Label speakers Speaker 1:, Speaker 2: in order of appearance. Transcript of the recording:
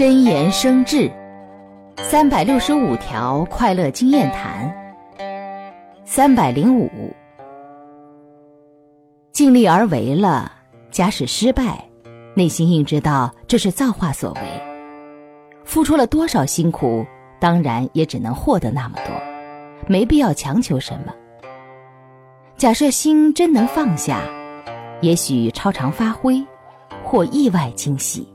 Speaker 1: 真言生智三百六十五条快乐经验谈三百零五尽力而为了假使失败内心应知道这是造化所为付出了多少辛苦当然也只能获得那么多没必要强求什么。假设心真能放下也许超常发挥或意外惊喜